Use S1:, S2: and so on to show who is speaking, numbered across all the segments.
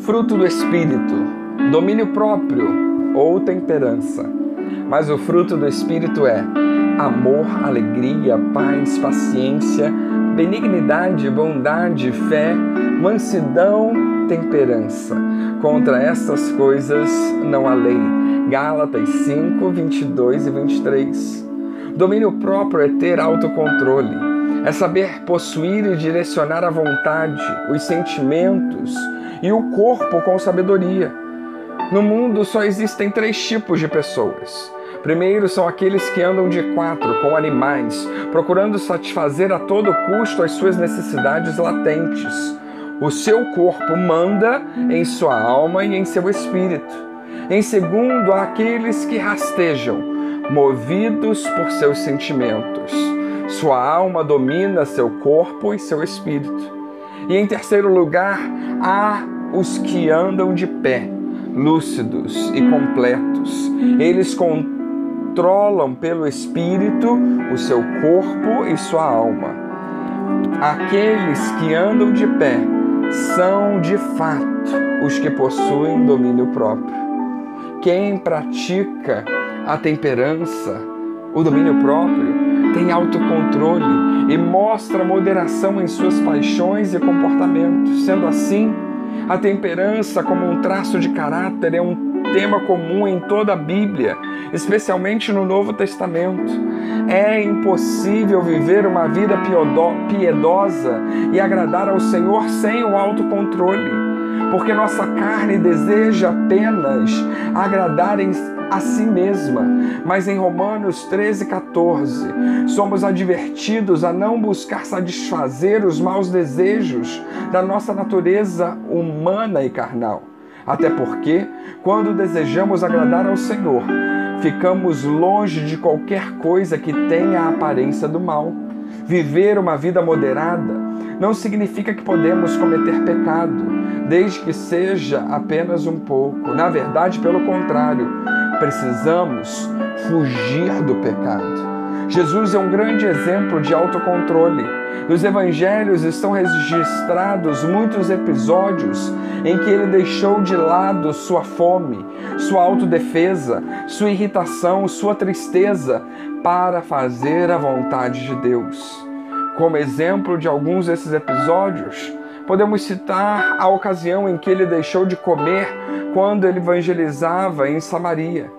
S1: Fruto do Espírito, domínio próprio ou temperança. Mas o fruto do Espírito é amor, alegria, paz, paciência, benignidade, bondade, fé, mansidão, temperança. Contra estas coisas não há lei. Gálatas 5, 22 e 23. Domínio próprio é ter autocontrole, é saber possuir e direcionar a vontade, os sentimentos e o corpo com sabedoria. No mundo só existem três tipos de pessoas Primeiro são aqueles que andam de quatro com animais, procurando satisfazer a todo custo as suas necessidades latentes. O seu corpo manda em sua alma e em seu espírito. Em segundo, há aqueles que rastejam, movidos por seus sentimentos. Sua alma domina seu corpo e seu espírito. E em terceiro lugar, há os que andam de pé, lúcidos e completos. Eles controlam pelo espírito o seu corpo e sua alma. Aqueles que andam de pé são de fato os que possuem domínio próprio. Quem pratica a temperança, o domínio próprio, tem autocontrole e mostra moderação em suas paixões e comportamentos. Sendo assim, a temperança, como um traço de caráter, é um tema comum em toda a Bíblia, especialmente no Novo Testamento. É impossível viver uma vida piedosa e agradar ao Senhor sem o autocontrole, porque nossa carne deseja apenas agradar a si mesma. Mas em Romanos 13, 14, somos advertidos a não buscar satisfazer os maus desejos da nossa natureza humana e carnal até porque, quando desejamos agradar ao Senhor, ficamos longe de qualquer coisa que tenha a aparência do mal. Viver uma vida moderada não significa que podemos cometer pecado, desde que seja apenas um pouco. Na verdade, pelo contrário, precisamos fugir do pecado. Jesus é um grande exemplo de autocontrole. Nos evangelhos estão registrados muitos episódios em que ele deixou de lado sua fome, sua autodefesa, sua irritação, sua tristeza para fazer a vontade de Deus. Como exemplo de alguns desses episódios, podemos citar a ocasião em que ele deixou de comer quando ele evangelizava em Samaria.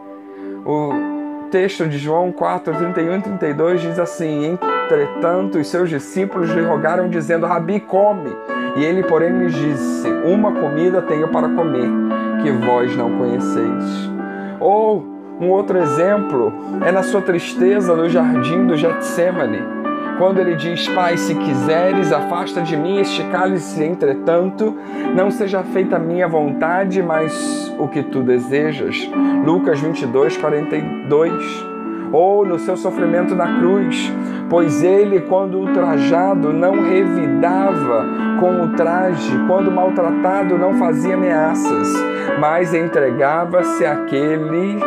S1: O texto de João 4, 31 e 32 diz assim: Entretanto, os seus discípulos lhe rogaram, dizendo: Rabi, come. E ele, porém, lhes disse: Uma comida tenho para comer, que vós não conheceis. Ou um outro exemplo é na sua tristeza no jardim do Getsemane quando ele diz: Pai, se quiseres, afasta de mim este cálice, entretanto, não seja feita a minha vontade, mas o que tu desejas. Lucas 22, 42. Ou no seu sofrimento na cruz, pois ele, quando ultrajado, não revidava com o traje, quando maltratado, não fazia ameaças, mas entregava-se àquele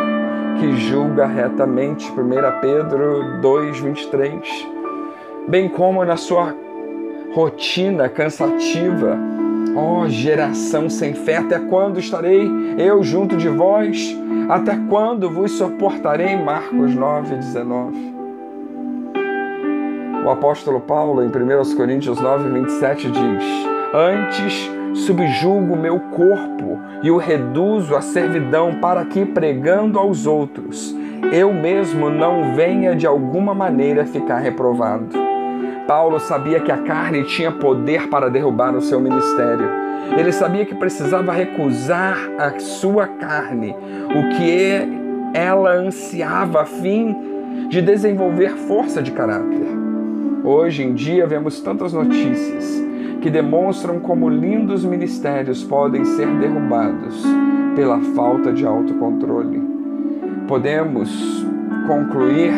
S1: que julga retamente. 1 Pedro 2, 23 bem como na sua rotina cansativa. Ó oh, geração sem fé, até quando estarei eu junto de vós? Até quando vos suportarei? Marcos 9, 19. O apóstolo Paulo, em 1 Coríntios 9, 27, diz: Antes subjugo meu corpo e o reduzo à servidão, para que, pregando aos outros, eu mesmo não venha de alguma maneira ficar reprovado. Paulo sabia que a carne tinha poder para derrubar o seu ministério. Ele sabia que precisava recusar a sua carne, o que ela ansiava a fim de desenvolver força de caráter. Hoje em dia vemos tantas notícias que demonstram como lindos ministérios podem ser derrubados pela falta de autocontrole. Podemos concluir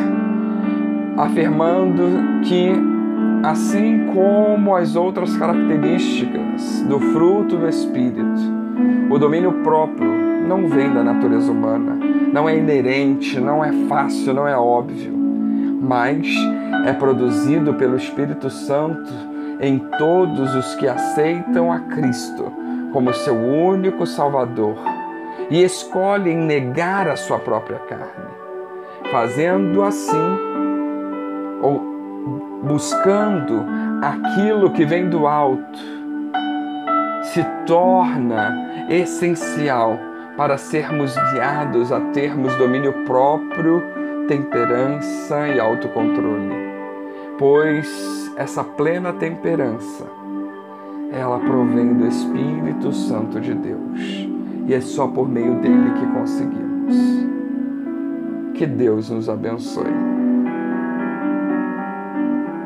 S1: afirmando que assim como as outras características do fruto do Espírito. O domínio próprio não vem da natureza humana, não é inerente, não é fácil, não é óbvio, mas é produzido pelo Espírito Santo em todos os que aceitam a Cristo como seu único Salvador e escolhem negar a sua própria carne, fazendo assim ou buscando aquilo que vem do alto, se torna essencial para sermos guiados a termos domínio próprio, temperança e autocontrole. Pois essa plena temperança, ela provém do Espírito Santo de Deus e é só por meio dele que conseguimos. Que Deus nos abençoe.